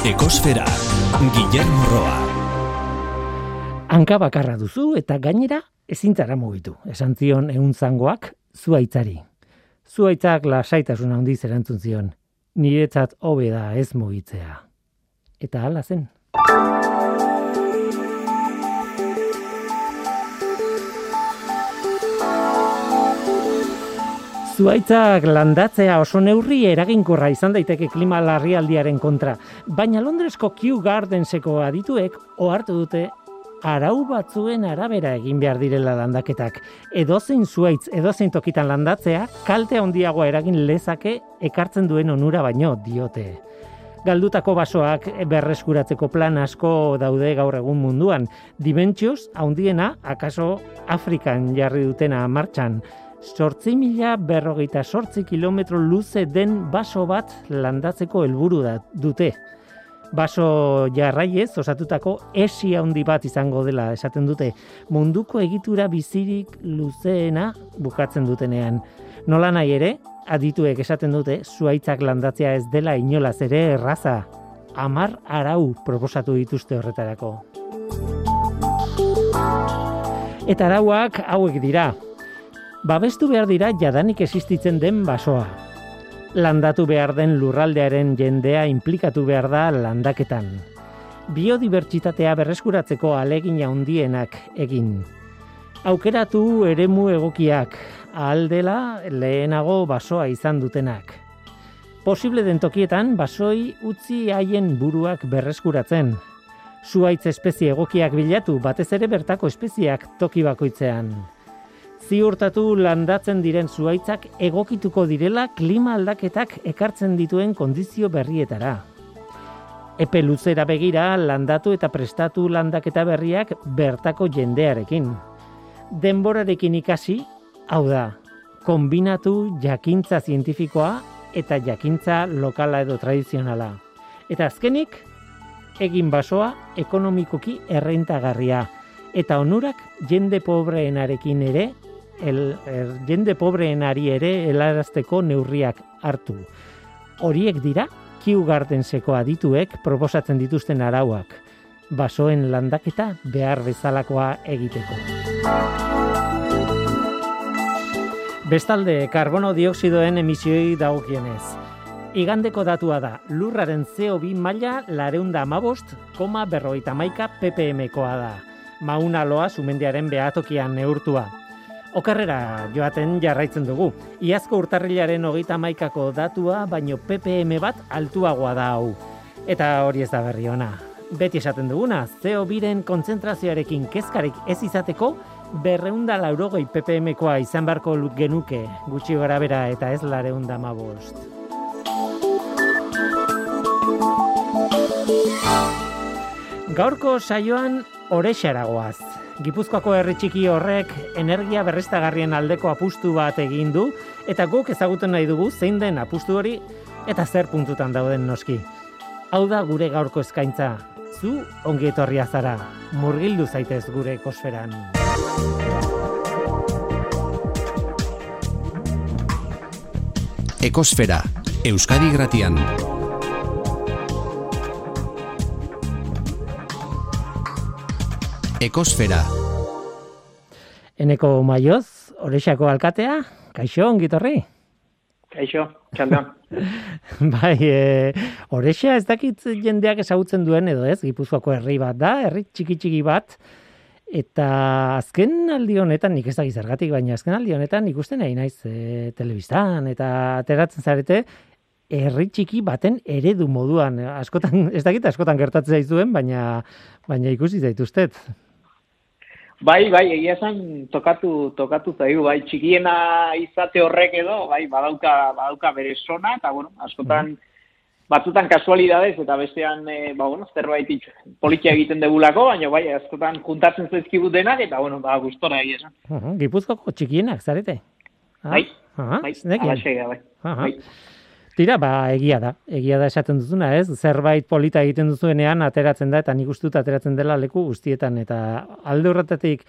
Ekosfera, Guillermo Roa. Hanka bakarra duzu eta gainera ezintzara mugitu. Esan zion egun zangoak zuaitzari. Zuaitzak lasaitasun handiz erantzun zion. Niretzat hobe da ez mugitzea. Eta hala zen. Zuaitzak landatzea oso neurri eraginkorra izan daiteke klima larrialdiaren kontra, baina Londresko Kew Gardenseko adituek ohartu dute arau batzuen arabera egin behar direla landaketak. Edozein zuaitz, edozein tokitan landatzea, kalte handiagoa eragin lezake ekartzen duen onura baino diote. Galdutako basoak berreskuratzeko plan asko daude gaur egun munduan. Dimentsioz, haundiena, akaso Afrikan jarri dutena martxan. Sortzi mila berrogeita sortzi kilometro luze den baso bat landatzeko helburu da dute. Baso jarraiez osatutako esi handi bat izango dela esaten dute. Munduko egitura bizirik luzeena bukatzen dutenean. Nola nahi ere, adituek esaten dute zuaitzak landatzea ez dela inolaz ere erraza. Amar arau proposatu dituzte horretarako. Eta arauak hauek dira, babestu behar dira jadanik existitzen den basoa. Landatu behar den lurraldearen jendea inplikatu behar da landaketan. Biodibertsitatea berreskuratzeko alegin handienak egin. Aukeratu eremu egokiak, aldela lehenago basoa izan dutenak. Posible den tokietan basoi utzi haien buruak berreskuratzen. Zuaitz espezie egokiak bilatu batez ere bertako espeziak toki bakoitzean ziurtatu landatzen diren zuaitzak egokituko direla klima aldaketak ekartzen dituen kondizio berrietara. Epe luzera begira landatu eta prestatu landaketa berriak bertako jendearekin. Denborarekin ikasi, hau da, kombinatu jakintza zientifikoa eta jakintza lokala edo tradizionala. Eta azkenik, egin basoa ekonomikoki errentagarria eta onurak jende pobreenarekin ere el, el jende pobreenari ere helarazteko neurriak hartu. Horiek dira, Kew Gardenseko adituek proposatzen dituzten arauak, basoen landaketa behar bezalakoa egiteko. Bestalde, karbono dioksidoen emisioi dagokienez. Igandeko datua da, lurraren CO2 maila lareunda amabost, koma berroita maika ppm-koa da. Mauna loa sumendiaren behatokian neurtua. Okarrera joaten jarraitzen dugu. Iazko urtarrilaren hogeita maikako datua, baino PPM bat altuagoa da hau. Eta hori ez da berri ona. Beti esaten duguna, zeo biren kontzentrazioarekin kezkarik ez izateko, berreunda laurogoi PPM-koa izan barko genuke, gutxi gara bera eta ez lareunda mabost. Gaurko saioan orexaragoaz. Gipuzkoako herri txiki horrek energia berreztagarrien aldeko apustu bat egin du eta guk ezagutzen nahi dugu zein den apustu hori eta zer puntutan dauden noski. Hau da gure gaurko eskaintza. Zu ongi etorria zara. Murgildu zaitez gure ekosferan. Ekosfera, Euskadi Gratian. Ekosfera. Eneko maioz, orexako alkatea, kaixo, ongitorri? Kaixo, txandan. bai, e, orexa ez dakit jendeak ezagutzen duen edo ez, Gipuzkoako herri bat da, herri txiki txiki bat, eta azken aldi honetan, nik ez dakit zergatik, baina azken aldi honetan ikusten nahi naiz e, telebistan, eta ateratzen zarete, herri txiki baten eredu moduan, askotan, ez dakit askotan gertatzen zaizuen, baina, baina ikusi zaituztet. Bai, bai, egia esan tokatu, tokatu zaigu, bai, txikiena izate horrek edo, bai, badauka, badauka bere sona, eta, bueno, askotan, batzutan kasualidades, eta bestean, e, ba, bueno, zerbait politia egiten degulako, baina, bai, askotan juntatzen zaizkigu denak, eta, bueno, ba, gustora egia esan. Uh -huh. Gipuzkoko txikienak, zarete? Ah? Bai, uh -huh. bai, alaxega, bai. Uh -huh. bai. Tira, ba, egia da. Egia da esaten duzuna, ez? Zerbait polita egiten duzuenean ateratzen da eta nik uste dut ateratzen dela leku guztietan eta alde horretatik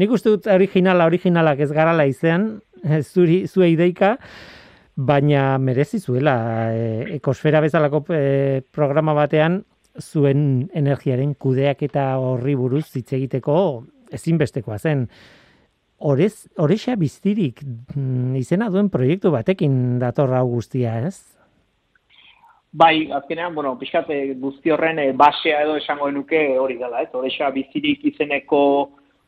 nik uste dut originala originalak ez garala izan, zuri zue ideika, baina merezi zuela e, ekosfera bezalako e, programa batean zuen energiaren kudeak eta horri buruz hitz egiteko ezinbestekoa zen. Orez, orexa biztirik mm, izena duen proiektu batekin datorra hau guztia, ez? Bai, azkenean, bueno, pixkate guzti horren e, basea edo esango genuke hori dela, ez? Orexa bizirik izeneko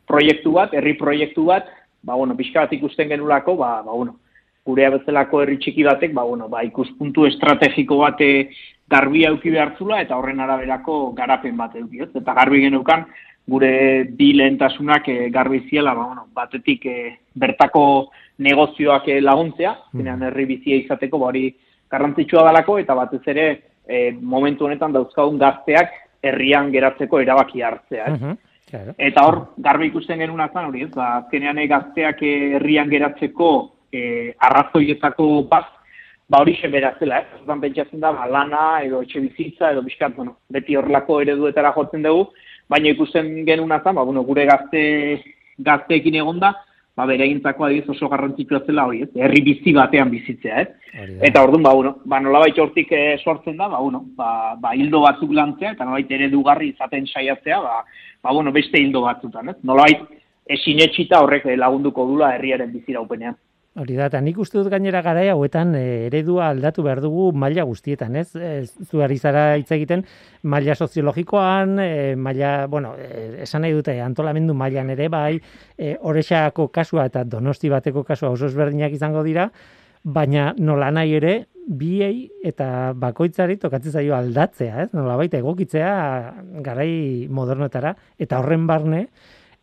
proiektu bat, herri proiektu bat, ba, bueno, pixka bat ikusten genulako, ba, ba, bueno, gurea bezalako herri txiki batek, ba, bueno, ba, ikuspuntu estrategiko bate garbi auki behartzula, eta horren araberako garapen bat eduki, ez? Eta garbi genukan, gure bi lehentasunak e, garbi ziela, ba, bueno, batetik e, bertako negozioak laguntzea, mm. herri bizia izateko, ba, hori garrantzitsua dalako, eta batez ere, e, momentu honetan dauzkagun gazteak herrian geratzeko erabaki hartzea, ez? Eta hor, garbi ikusten genuen azan hori, ez, ba, azkenean gazteak herrian geratzeko e, arrazoietako bat, ba hori xe beratzela, ez, eh? pentsatzen da, ba, lana, edo etxe bizitza, edo bizkat, bueno, beti horrelako ereduetara jotzen dugu, baina ikusten genuen azan, ba, bueno, gure gazte, gazteekin egonda, ba, bere egintzako adiz oso garrantzitsua zela hori, ez, herri bizi batean bizitzea, ez. Eta orduan, ba, bueno, ba, nolabait hortik e, sortzen da, ba, bueno, ba, ba, hildo batzuk lantzea, eta nolabait eredugarri izaten saiatzea, ba, ba, bueno, beste hildo batzutan, ez? Nolabait, esin etxita horrek lagunduko dula herriaren biziraupenean. Hori da, eta nik uste dut gainera gara hauetan e, eredua aldatu behar dugu maila guztietan, ez? ez zu zara hitz egiten maila soziologikoan, e, maila, bueno, e, esan nahi dute antolamendu mailan ere bai, e, orexako kasua eta donosti bateko kasua oso ezberdinak izango dira, baina nola nahi ere, biei eta bakoitzari tokatzen zaio aldatzea, ez? Nola baita egokitzea garai modernetara, eta horren barne,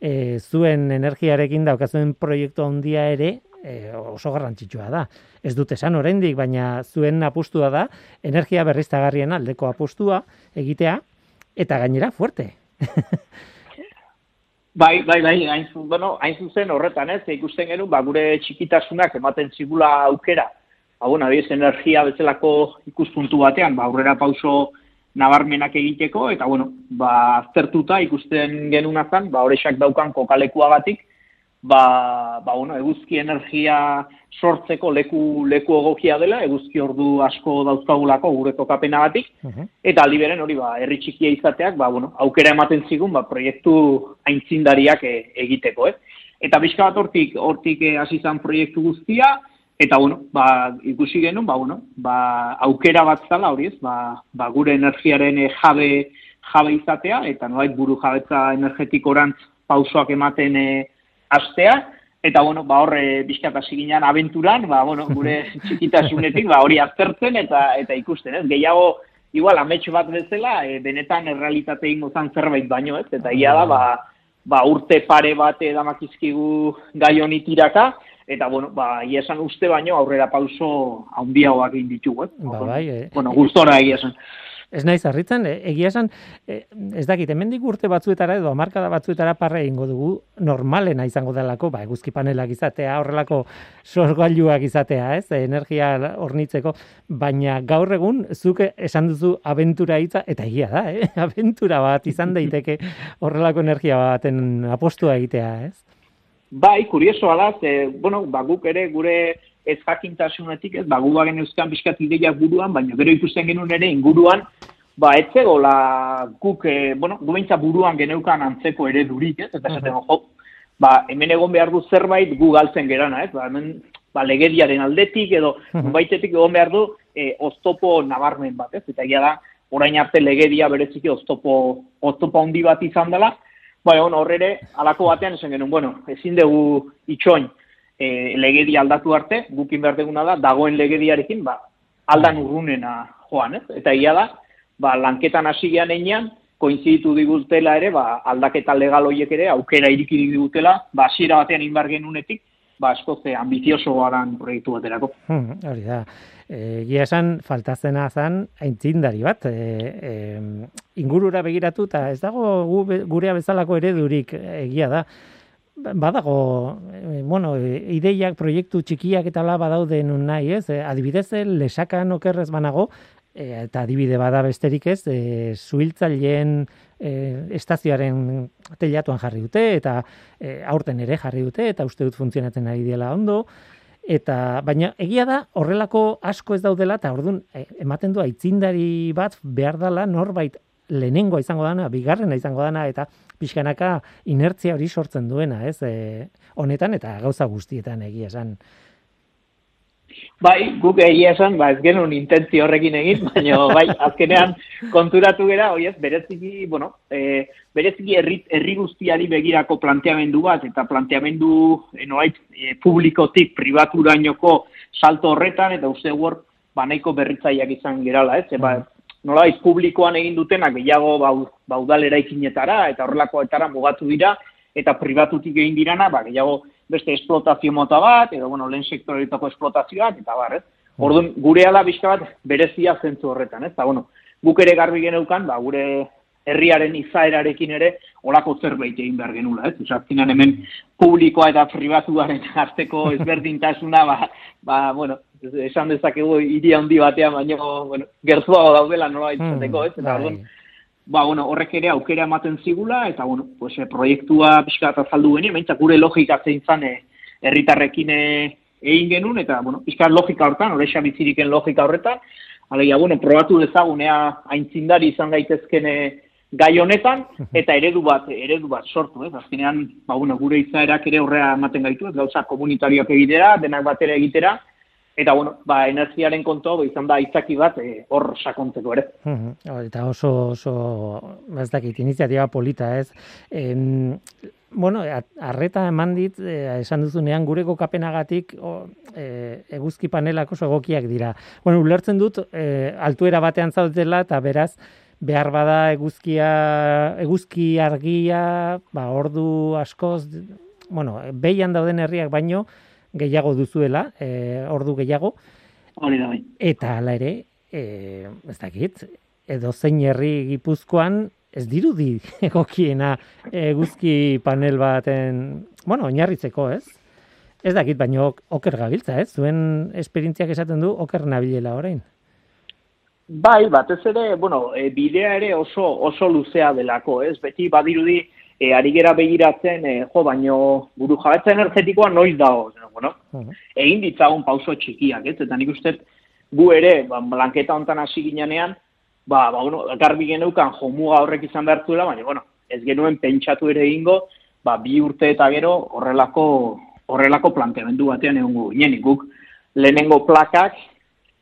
e, zuen energiarekin daukazuen proiektu handia ere, e, oso garrantzitsua da. Ez dut esan oraindik, baina zuen apustua da energia berriztagarrien aldeko apustua egitea eta gainera fuerte. bai, bai, bai, hain, bueno, hain zuzen horretan ez, ikusten genuen, ba, gure txikitasunak ematen zigula aukera, ba, bueno, abiez, energia bezalako ikuspuntu batean, ba, aurrera pauso nabarmenak egiteko, eta, bueno, ba, aztertuta ikusten genuen azan, ba, horrexak daukan kokalekuagatik, ba, ba bueno, eguzki energia sortzeko leku leku egokia dela, eguzki ordu asko dauzkagulako gure kokapena batik, eta aldi hori ba, herri txikia izateak, ba, bueno, aukera ematen zigun, ba, proiektu aintzindariak e, egiteko, ez? Eta bizka bat hortik, hortik e, hasi izan proiektu guztia, eta bueno, ba, ikusi genuen, ba, bueno, ba, aukera bat zala hori ez, ba, ba, gure energiaren e, jabe, jabe izatea, eta nolait buru jabetza energetikorantz pausoak ematen e, astea, eta bueno, ba horre bizkat hasi ginean abenturan, ba bueno, gure txikitasunetik ba hori aztertzen eta eta ikusten, ez? Gehiago igual ametxo bat bezala, e, benetan errealitate ingo zan zerbait baino, ez? Eta ia da ba, ba urte pare bat edamakizkigu gai honi tiraka, eta bueno, ba ia esan uste baino aurrera pauso handiagoak egin ditugu, ez? Ba, bai, eh. Bueno, gustora egia esan ez naiz harritzen, e, egia esan, e, ez dakit, hemendik urte batzuetara edo hamarkada batzuetara parre egingo dugu, normalena izango delako, ba, eguzki panelak izatea, horrelako sorgailuak izatea, ez, energia hornitzeko, baina gaur egun, zuk esan duzu abentura hitza, eta egia da, eh? abentura bat izan daiteke horrelako energia baten apostua egitea, ez? Bai, kurioso alaz, e, bueno, ba, guk ere gure ez jakintasunetik, ez, ba, gu bagen euskan bizkat ideia buruan, baina gero ikusten genuen ere inguruan, ba, etzego, la, guk, e, bueno, gu buruan geneukan antzeko ere durik, ez, eta esaten, uh -huh. ba, hemen egon behar du zerbait gu galtzen gerana, ez, ba, hemen, ba, legediaren aldetik, edo, uh baitetik egon behar du, e, oztopo nabarmen bat, ez, eta da, orain arte legedia bereziki oztopo, oztopo handi bat izan dela, Bai, on, horrere, alako batean esan genuen, bueno, ezin dugu itxoin, e, legedi aldatu arte, gukin behar deguna da, dagoen legediarekin, ba, aldan urrunena joan, ez? Eta ia da, ba, lanketan hasi gean einean, koinziditu digutela ere, ba, aldaketa legal horiek ere, aukera iriki digutela, ba, hasiera batean inbar genunetik, ba, asko ze ambizioso garan proiektu baterako. Hmm, hori da. E, Gia esan, faltazena zan, aintzindari bat, e, e, ingurura begiratu, eta ez dago gurea bezalako eredurik egia da badago, e, bueno, ideiak, proiektu txikiak eta la badaude nun nahi, ez? E, adibidez, eh, lesakan okerrez banago, eta adibide bada besterik ez, e, zuhiltzaileen e, estazioaren telatuan jarri dute, eta e, aurten ere jarri dute, eta uste dut funtzionatzen ari dela ondo, eta baina egia da horrelako asko ez daudela eta ordun ematen du aitzindari bat behar dela norbait lehenengoa izango dana, bigarrena izango dana, eta pixkanaka inertzia hori sortzen duena, ez, e, honetan, eta gauza guztietan egia esan. Bai, guk egia esan, ba, ez genuen intentzi horrekin egin, baina bai, azkenean konturatu gera, ez, bereziki, bueno, e, bereziki herri, herri guztiari begirako planteamendu bat, eta planteamendu e, e, publikotik pribaturainoko salto horretan, eta uste hor, ba, nahiko berritzaiak izan gerala, ez, e, ba, nolait publikoan egin dutenak gehiago baudalera ikinetara, eta horrelakoetara mugatu dira, eta pribatutik egin dirana, ba, gehiago beste esplotazio mota bat, edo, bueno, lehen sektoretako esplotazioak, eta bar, ez? Orduan, gure ala bizka bat berezia zentzu horretan, ez? Eta, bueno, guk ere garbi geneukan, ba, gure herriaren izaerarekin ere olako zerbait egin behar genula, ez? Uzartinan hemen publikoa eta pribatuaren arteko ezberdintasuna, ba, ba, bueno, esan dezakegu iria handi batean, baina, bueno, gertuago daudela nola izateko, ez? Eta, mm, ba, bueno, horrek ere aukera ematen zigula, eta, bueno, pues, e, proiektua pixka bat azaldu geni, baina gure logika zein zan eh, herritarrekin e, egin genuen, eta, bueno, pixka logika horretan, horrexa biziriken logika horretan, alegia, bueno, probatu dezagunea aintzindari izan gaitezkene gai honetan, eta eredu bat, eredu bat sortu, ez? Azkenean, ba, bueno, gure izaerak ere horrea ematen gaitu, ez gauza komunitarioak egitera, denak batera egitera, Eta, bueno, ba, energiaren kontu izan da itzaki bat eh, hor sakontzeko ere. Eta oso, oso, ez dakit, iniziatiba polita, ez? En, bueno, arreta eman dit, eh, esan duzunean, gure gokapenagatik e, eguzki panelak oso egokiak dira. Bueno, ulertzen dut, e, altuera batean zaudetela, eta beraz, behar bada eguzkia, eguzki argia, ba, ordu askoz, bueno, behian dauden herriak baino, gehiago duzuela, e, ordu gehiago. Hori da bai. Eta hala ere, e, ez dakit, edo zein herri gipuzkoan, ez dirudi egokiena eguzki panel baten, bueno, oinarritzeko, ez? Ez dakit, baino oker gabiltza, ez? Zuen esperientziak esaten du oker nabilela orain. Bai, batez ere, bueno, e, bidea ere oso oso luzea delako, ez? Beti badirudi e, ari gera begiratzen, e, jo, baino buru jabetza energetikoa noiz dago, bueno, egin ditzagun pauso txikiak, ez? Eta nik uste gu ere, ba, blanketa hontan hasi ginean, ba, ba, bueno, garbi geneukan jomuga horrek izan behartuela, baina, bueno, ez genuen pentsatu ere egingo, ba, bi urte eta gero horrelako horrelako planteamendu batean egongo ginen, guk lehenengo plakak,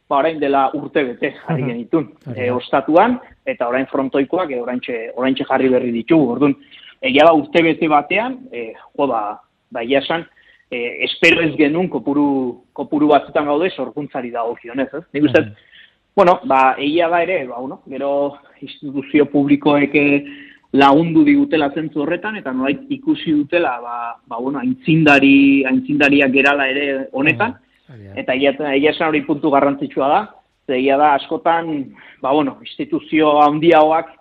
ba, orain dela urte bete jarri genitun, e, ostatuan, eta orain frontoikoak, e, orain jarri berri ditugu, orduan, egia da urte bete batean, e, jo ba, egia esan, e, espero ez genuen kopuru, kopuru batzutan gaude sorkuntzari dago zionez, ez? Nik uste, bueno, ba, egia da ere, ba, bueno, gero instituzio publikoek lagundu digutela zentzu horretan, eta nolait ikusi dutela, ba, ba bueno, aintzindari, aintzindariak gerala ere honetan. Eta egia, egia esan hori puntu garrantzitsua da, egia da askotan, ba, bueno, instituzio handiagoak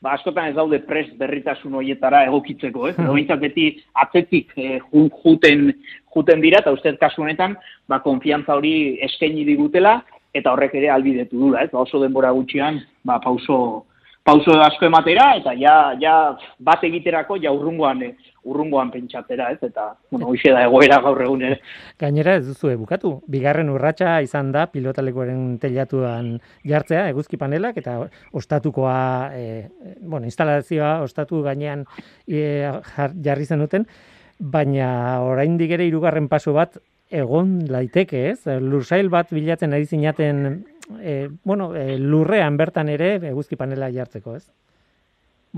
ba, askotan ez daude prest berritasun horietara egokitzeko, eh? Edo beti atzetik eh, juten, juten dira, eta uste kasu honetan, ba, konfiantza hori eskaini digutela, eta horrek ere albidetu dula, eh? Ba, oso denbora gutxian, ba, pauso, pauso asko ematera, eta ja, ja bat egiterako ja urrungoan, eh, urrungoan pentsatera, ez? Eta, bueno, hoxe da egoera gaur egun ere. Gainera ez duzu bukatu. Bigarren urratsa izan da pilotalekoaren telatuan jartzea, eguzki panelak, eta ostatukoa, e, bueno, instalazioa ostatu gainean e, jarri zenuten, baina oraindik ere hirugarren paso bat egon laiteke, ez? Lursail bat bilatzen ari zinaten e, bueno, e, lurrean bertan ere eguzki panela jartzeko, ez?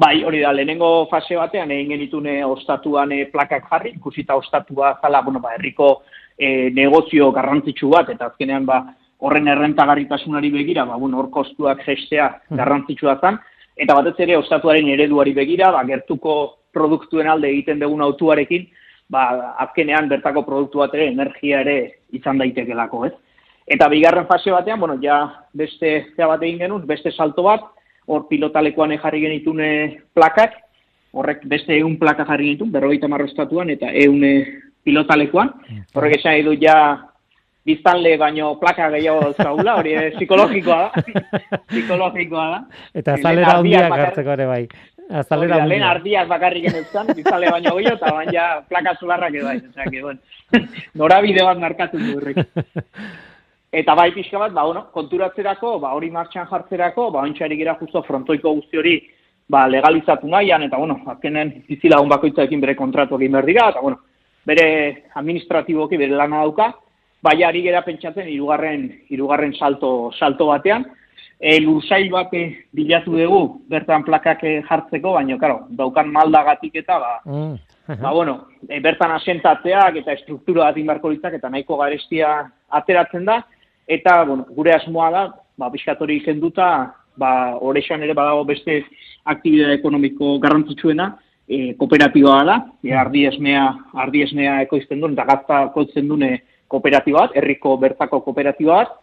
Bai, hori da, lehenengo fase batean egin genitune ostatuan e, plakak jarri, ikusita ostatua zala, bueno, ba, herriko e, negozio garrantzitsu bat, eta azkenean, ba, horren errentagarritasunari begira, ba, bueno, hor kostuak gestea hmm. garrantzitsua zan, eta batez ere ostatuaren ereduari begira, ba, gertuko produktuen alde egiten dugun autuarekin, ba, azkenean bertako produktu bat ere, energia ere izan daitekelako, ez? Eta bigarren fase batean, bueno, ja beste zea bat egin genuen, beste salto bat, hor pilotalekoan jarri genitune plakak, horrek beste egun plaka jarri genitun, berrogeita marrostatuan, eta egun pilotalekoan. Horrek esan edu ja biztanle baino plaka gehiago zaula, hori psikologikoa da. psikologikoa da. Eta azalera handiak hartzeko ere bai. Azalera handiak. Lehen ardiak bakarrik genezan, biztanle baino gehiago, eta baina plaka zularrak edo bai. Osea, que, bueno, norabide bat markatu du horrek. Eta bai pixka bat, ba, bueno, konturatzerako, ba, hori martxan jartzerako, ba, ointxari gira justo frontoiko guzti hori ba, legalizatu nahian, eta, bueno, azkenen bizilagun bakoitzaekin bere kontratu egin behar dira, eta, bueno, bere administratiboki bere lana dauka, bai ari gera pentsatzen hirugarren hirugarren salto salto batean, e, lursail bat bilatu dugu bertan plakak jartzeko, baina, karo, daukan maldagatik eta, ba, mm. ba bueno, e, bertan asentatzeak eta struktura bat inbarko eta nahiko garestia ateratzen da, eta, bueno, gure asmoa da, ba, biskatori kenduta, ba, horrexan ere badago beste aktibidade ekonomiko garrantzitsuena, e, kooperatiba da, e, ardi esnea, ardi esnea ekoizten duen, eta gazta kotzen dune kooperatiba bat, herriko bertako kooperatiba bat,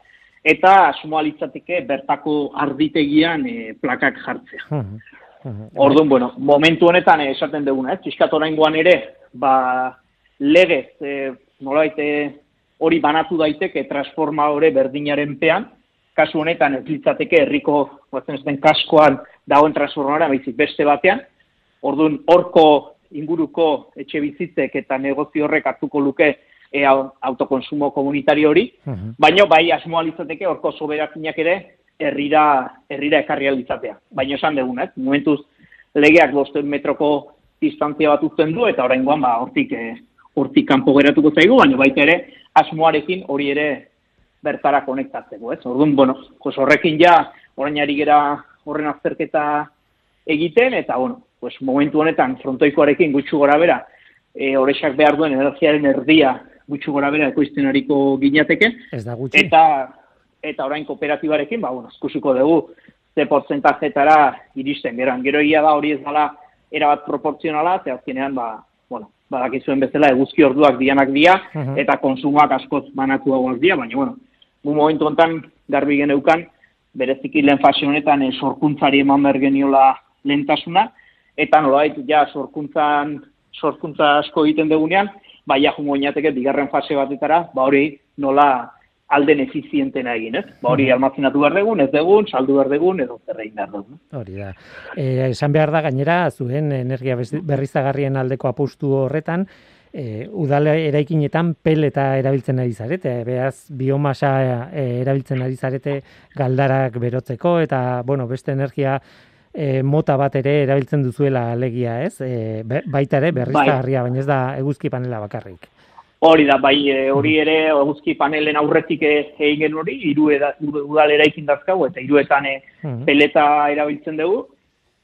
eta asumoa litzateke bertako arditegian e, plakak jartzea. Orduan, bueno, momentu honetan esaten duguna, eh? txiskat ere, ba, legez, e, nolait, hori banatu daiteke transformadore berdinaren pean, kasu honetan ez litzateke herriko batzen ez kaskoan dagoen transformara baizik beste batean, orduan horko inguruko etxe bizitzek eta negozio horrek hartuko luke e, autokonsumo komunitario hori, uh baina bai asmoa litzateke horko soberakinak ere herrira herrira ekarri alitzatea. Baina esan dugun, ez? Momentuz legeak 500 metroko distantzia bat uzten du eta oraingoan ba hortik e, hortik kanpo geratuko zaigu, baina baita ere asmoarekin hori ere bertara konektatzeko, ez? Orduan, bueno, pues horrekin ja orain ari gera horren azterketa egiten eta bueno, pues momentu honetan frontoikoarekin gutxu gora bera, e, horrexak behar duen energiaren erdia gutxu gora bera ekoizten hariko ginateke. Ez da gutxi. Eta, eta orain kooperatibarekin, ba, bueno, eskusiko dugu, ze portzentajetara iristen, gero, gero egia da hori ez dala erabat proporzionala, ze azkenean, ba, badakizuen bezala eguzki orduak dianak dia, eta konsumoak askoz banatu dagoak dia, baina, bueno, mu momentu honetan garbi geneukan, bereziki lehen fase honetan e, sorkuntzari eman behar geniola lehentasuna, eta nolabait ja sorkuntzan sorkuntza asko egiten dugunean, bai jungo inateke bigarren fase batetara, ba hori nola alden efizientena egin, ez? Ba hori almazenatu behar dugun, ez dugun, saldu behar dugun, edo zerrein behar dugun. Hori da. E, esan behar da, gainera, zuen energia berrizagarrien aldeko apustu horretan, e, udale eraikinetan peleta erabiltzen ari zarete, beraz biomasa e, erabiltzen ari zarete galdarak berotzeko, eta, bueno, beste energia e, mota bat ere erabiltzen duzuela alegia, ez? E, baita ere berriztagarria, bai. baina ez da eguzki panela bakarrik. Hori da, bai, e, hori ere eguzki panelen aurretik e, egin hori, hiru udal eraikin dazkau, eta hiruetan e, hmm. peleta erabiltzen dugu.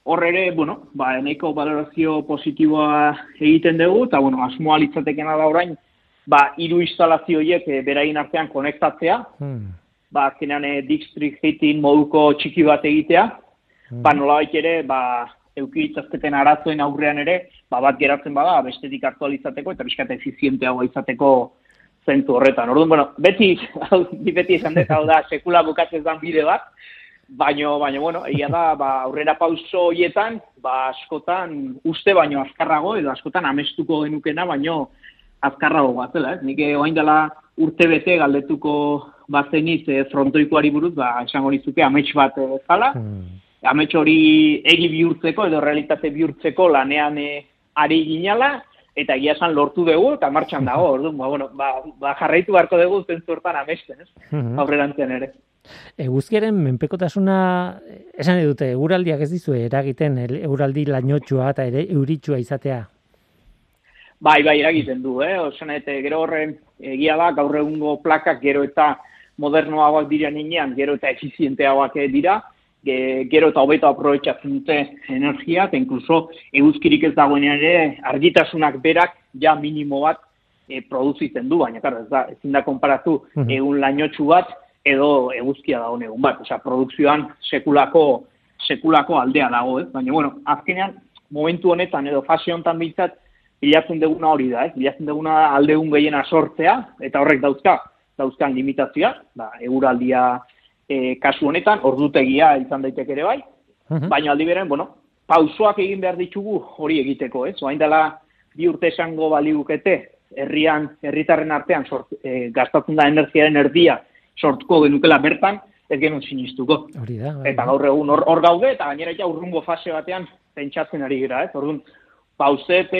Hor ere, bueno, ba, eneko valorazio positiboa egiten dugu, eta, bueno, asmoa litzatekena da orain, ba, hiru instalazio horiek e, berain artean konektatzea, hmm. ba, azkenean e, district heating moduko txiki bat egitea, ba, mm. nola ere, ba, eukitzazketen arazoen aurrean ere, ba, bat geratzen bada, bestetik aktualizateko, eta bizkate efizienteago izateko zentu horretan. Orduan, bueno, beti, beti esan dut, hau da, sekula bukatzen dan bide bat, baino, baino, bueno, egia da, ba, aurrera pauso hoietan, ba, askotan uste baino azkarrago, edo askotan amestuko genukena, baino azkarrago batzela, ez? Nik oain dela urte bete galdetuko bazeniz e, frontoikoari buruz, ba, esango nizuke amets bat e, zala, hmm amets hori egi bihurtzeko edo realitate bihurtzeko lanean e, ari ginala, eta egia esan lortu dugu eta martxan dago, orduan, ba, bueno, ba, ba jarraitu beharko dugu zentzu hortan amesten, ez? Mhm. Aurrerantzean ere. Eguzkiaren menpekotasuna, esan edute, euraldiak ez dizu eragiten, euraldi lainotxua eta ere euritsua izatea? Bai, bai, eragiten du, eh? Osan, eta gero horren egia da, gaur egungo plakak gero eta modernoagoak dira ninean, gero eta efizienteagoak dira, gero eta hobeto aprobetsatzen dute energia, eta inkluso eguzkirik ez dagoenean ere argitasunak berak ja minimo bat e, produzitzen du, baina karo, ez da, ezin da konparatu egun lainotxu bat edo eguzkia da egun bat, osea, produkzioan sekulako sekulako aldea dago, ez? Baina, bueno, azkenean, momentu honetan edo fase honetan biltzat, bilatzen duguna hori da, ez? Bilatzen duguna aldegun gehiena sortzea, eta horrek dauzka, dauzkan limitazioa, ba, eguraldia e, kasu honetan, ordutegia izan daiteke ere bai, mhm. baina aldi beren, bueno, pausoak egin behar ditugu hori egiteko, ez? Oain dela bi urte esango baligukete, herrian, herritarren artean sort, e, gastatzen da energiaren erdia sortuko genukela bertan, ez genuen sinistuko. Hori da, Eta gaur egun hor, gaude, eta gainera ja urrungo fase batean pentsatzen ari gira, ez? Orduan, pauzet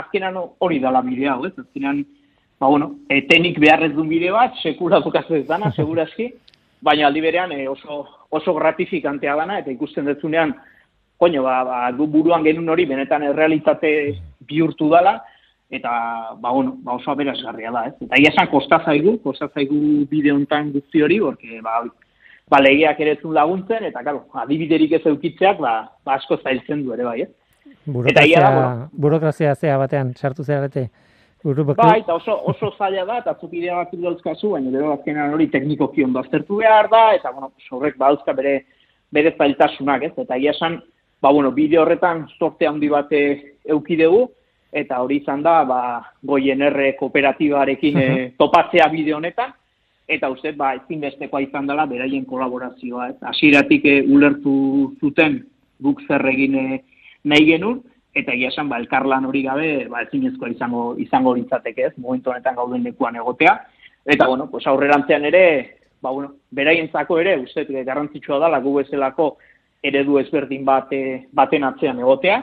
azkenan hori dala bidea, ez? Azkenan, ba, bueno, etenik beharrez duen bide bat, sekura bukatzen dana, segurazki, baina aldi berean e, oso, oso gratifikantea dana, eta ikusten dutzunean koño, ba, ba, gu buruan genuen hori benetan errealitate bihurtu dala, eta, ba, bueno, ba, oso aberazgarria da, ez? Eta ia esan kosta zaigu, kosta zaigu bide hontan guzti hori, porque, ba, ba, legeak ere laguntzen, eta, claro, adibiderik ez eukitzeak, ba, ba asko zailtzen du ere, bai, ez? Burokrazia, eta bueno, burokrazia zea batean, sartu zerarete? Bai, eta oso, oso zaila da, eta zukidea bat dauzkazu, baina gero azkenean hori teknikoki ondo aztertu behar da, eta, bueno, horrek bauzka bere, bere zailtasunak, ez? Eta ia esan, ba, bueno, bide horretan sorte handi bate eukidegu, eta hori izan da, ba, goien erre kooperatibarekin uh topatzea bide honetan, eta uste, ba, ezin bestekoa izan dela, beraien kolaborazioa, ez? Asiratik e, ulertu zuten guk zer egin eh, nahi genuen, eta egia esan, ba, elkarlan hori gabe, ba, ezinezkoa izango, izango litzateke ez, momentu honetan gauden lekuan egotea, eta, bueno, pues aurrerantzean ere, ba, bueno, beraientzako ere, uste, garrantzitsua da, lagu bezalako eredu ezberdin bate, baten atzean egotea,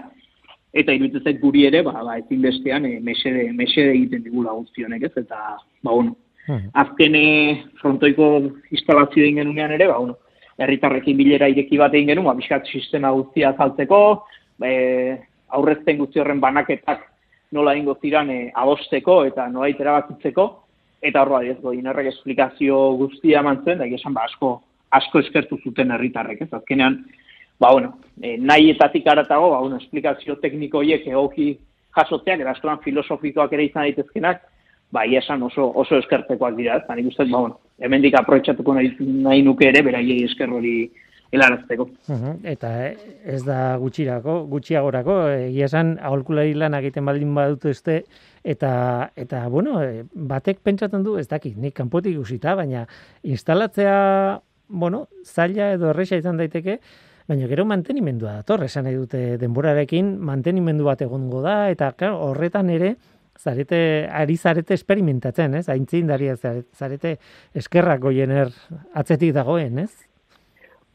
eta iruditzen guri ere, ba, ba ezin bestean, e, mesede, mesede egiten digula guztionek ez, eta, ba, bueno, hmm. azken frontoiko instalazio egin genunean ere, ba, bueno, herritarrekin bilera ireki bat egin genuen, ba, sistema guztia zaltzeko, e, aurrezten guzti horren banaketak nola ingo ziran e, adosteko eta nola iterabakitzeko, eta horra ez goin errek esplikazio guztia mantzen, da esan ba, asko, asko eskertu zuten herritarrek, ez? Azkenean, ba, bueno, e, nahi etatik aratago, ba, bueno, esplikazio tekniko hiek egoki jasotzeak, eraskoan filosofikoak ere izan daitezkenak, ba, esan oso, oso eskertekoak dira, eta nik uste, ba, bueno, hemen dik aproetxatuko nahi, nahi nuke ere, beraiei esker hori helarazteko. Eta eh, ez da gutxirako, gutxiagorako, egia esan aholkulari lan egiten baldin badut este eta eta bueno, eh, batek pentsatzen du, ez dakit, nik kanpotik ikusita, baina instalatzea, bueno, zaila edo erresa izan daiteke, baina gero mantenimendua dator, esan nahi dute denborarekin mantenimendu bat egongo da eta claro, horretan ere zarete ari zarete experimentatzen, ez? Aintzindaria zarete eskerrak goiener atzetik dagoen, ez?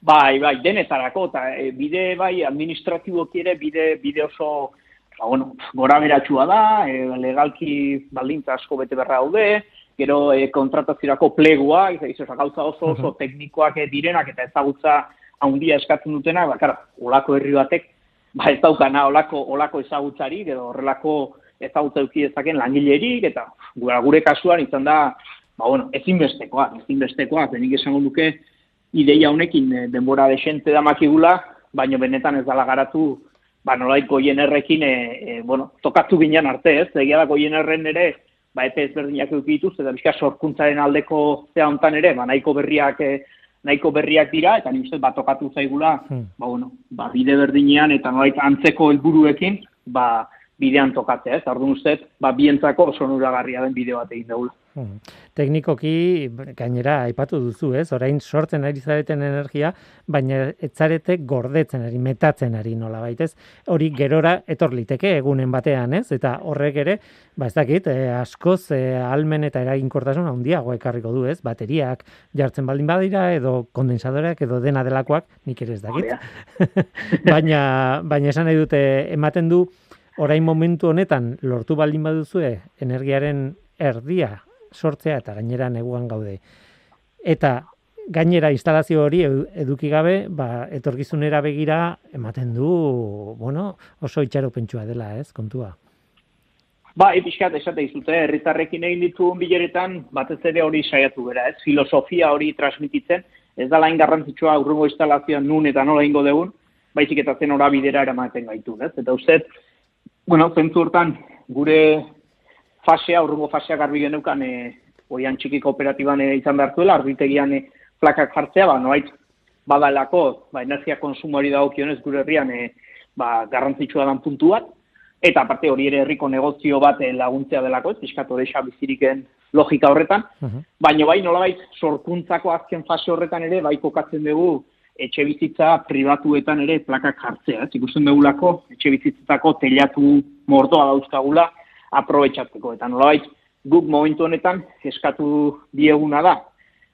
Bai, bai, denetarako, eta e, bide, bai, administratiboki ere, bide, bide oso, ba, bueno, gora beratxua da, e, legalki baldintza asko bete berra haude, gero e, kontratazirako plegua, izo, gauza oso oso teknikoak direnak eta ezagutza handia eskatzen dutena, bakar, olako herri batek, ba, ez daukana olako, olako ezagutzari, edo horrelako ezagutza euki ezaken langilerik, eta gure, gure kasuan izan da, ba, bueno, ezinbestekoa, ezinbestekoa, benik esango duke, ideia honekin e, denbora desente da makigula, baina benetan ez dala garatu, ba nolait goien errekin, e, bueno, tokatu ginen arte, ez? Egia da goien erren ere, ba epe ezberdinak eukituz, eta bizka sorkuntzaren aldeko zea hontan ere, ba nahiko berriak, e, nahiko berriak dira, eta nik bat tokatu zaigula, hmm. ba bueno, ba bide berdinean, eta nolait antzeko helburuekin, ba bidean tokatzea, ez? Orduan uste, ba bientzako oso nuragarria den bideo bat egin dugula. Hmm. Teknikoki gainera aipatu duzu, ez? Orain sortzen ari zareten energia, baina etzarete gordetzen ari, metatzen ari nola baitez. Hori gerora etor liteke egunen batean, ez? Eta horrek ere, ba ez dakit, eh, askoz eh, almen eta eraginkortasun handiago ekarriko du, ez? Bateriak jartzen baldin badira edo kondensadoreak edo dena delakoak, nik ere ez dakit. baina baina esan nahi dute ematen du orain momentu honetan lortu baldin baduzue energiaren erdia sortzea eta gainera neguan gaude. Eta gainera instalazio hori eduki gabe, ba, etorkizunera begira ematen du, bueno, oso itxaropentsua dela, ez, kontua. Ba, epizkat esate izute, herritarrekin egin ditu bileretan, batez ere hori saiatu bera, ez, filosofia hori transmititzen, ez da lain garrantzitsua urrungo instalazioa nun eta nola ingo degun, baizik eta zen bidera eramaten gaitu, ez, eta uste, bueno, zentzu hortan, gure fasea, urrungo fasea garbi genukan, e, oian txiki kooperatiban e, izan behar zuela, arbitegian e, plakak jartzea, ba, noait, badalako, ba, energia konsumoari dago kionez gure herrian, e, ba, garrantzitsua dan puntu bat, eta aparte hori ere herriko negozio bat laguntzea delako, ez, pixkat hori biziriken logika horretan, uh baina bai, nolabait, sorkuntzako azken fase horretan ere, bai kokatzen dugu, etxe bizitza pribatuetan ere plakak jartzea, ez, ikusten dugulako, etxe bizitzetako telatu mordoa dauzkagula, aprobetsatzeko. Eta nolabait, guk momentu honetan eskatu dieguna da,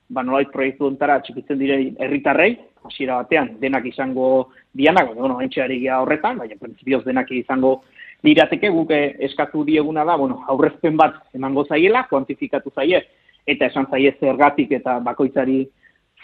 ba nolabait proiektu ontara txikitzen dire herritarrei, hasiera batean denak izango dianak, bueno, entxeari horretan, baina prinsipioz denak izango lirateke guk eskatu dieguna da, bueno, aurrezpen bat emango zaiela, kuantifikatu zaie, eta esan zaie zergatik eta bakoitzari